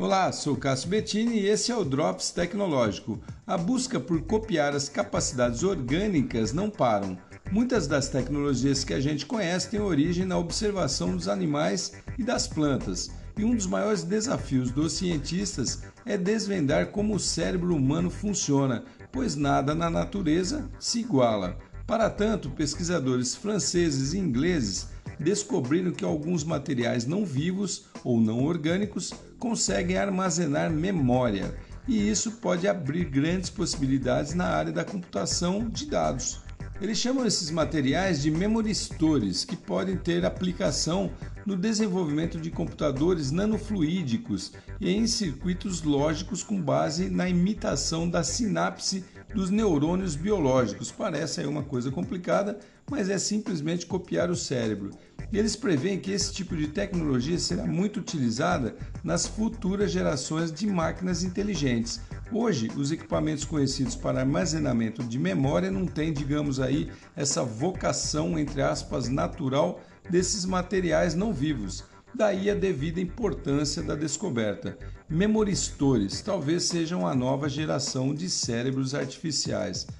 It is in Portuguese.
Olá, sou Cássio Bettini e esse é o Drops Tecnológico. A busca por copiar as capacidades orgânicas não param. Muitas das tecnologias que a gente conhece têm origem na observação dos animais e das plantas. E um dos maiores desafios dos cientistas é desvendar como o cérebro humano funciona, pois nada na natureza se iguala. Para tanto, pesquisadores franceses e ingleses descobriram que alguns materiais não vivos ou não orgânicos conseguem armazenar memória, e isso pode abrir grandes possibilidades na área da computação de dados. Eles chamam esses materiais de memoristores, que podem ter aplicação no desenvolvimento de computadores nanofluídicos e em circuitos lógicos com base na imitação da sinapse dos neurônios biológicos. Parece aí uma coisa complicada, mas é simplesmente copiar o cérebro. E eles preveem que esse tipo de tecnologia será muito utilizada nas futuras gerações de máquinas inteligentes. Hoje, os equipamentos conhecidos para armazenamento de memória não têm, digamos aí, essa vocação entre aspas natural desses materiais não vivos. Daí a devida importância da descoberta. Memoristores talvez sejam a nova geração de cérebros artificiais.